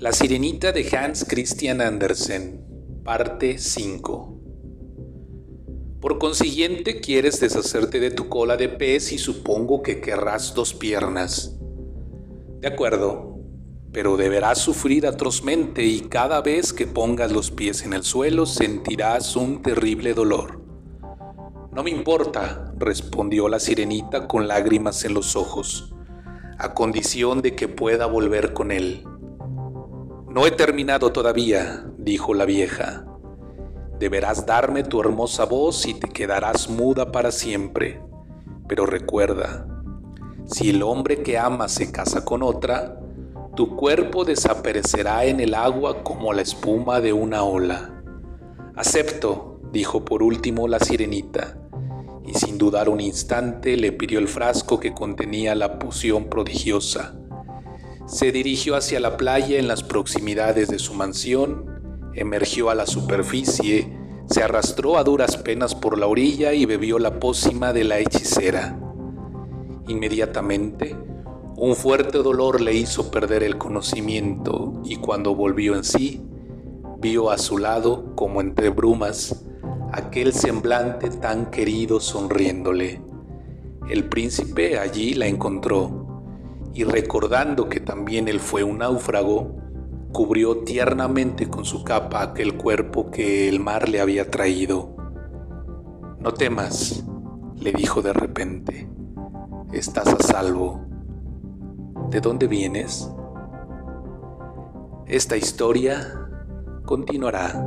La sirenita de Hans Christian Andersen, parte 5. Por consiguiente, quieres deshacerte de tu cola de pez y supongo que querrás dos piernas. De acuerdo, pero deberás sufrir atrozmente y cada vez que pongas los pies en el suelo sentirás un terrible dolor. No me importa, respondió la sirenita con lágrimas en los ojos, a condición de que pueda volver con él. No he terminado todavía, dijo la vieja. Deberás darme tu hermosa voz y te quedarás muda para siempre. Pero recuerda, si el hombre que amas se casa con otra, tu cuerpo desaparecerá en el agua como la espuma de una ola. Acepto, dijo por último la sirenita, y sin dudar un instante le pidió el frasco que contenía la poción prodigiosa. Se dirigió hacia la playa en las proximidades de su mansión, emergió a la superficie, se arrastró a duras penas por la orilla y bebió la pócima de la hechicera. Inmediatamente, un fuerte dolor le hizo perder el conocimiento y cuando volvió en sí, vio a su lado, como entre brumas, aquel semblante tan querido sonriéndole. El príncipe allí la encontró y recordando que también él fue un náufrago, cubrió tiernamente con su capa aquel cuerpo que el mar le había traído. No temas, le dijo de repente, estás a salvo. ¿De dónde vienes? Esta historia continuará.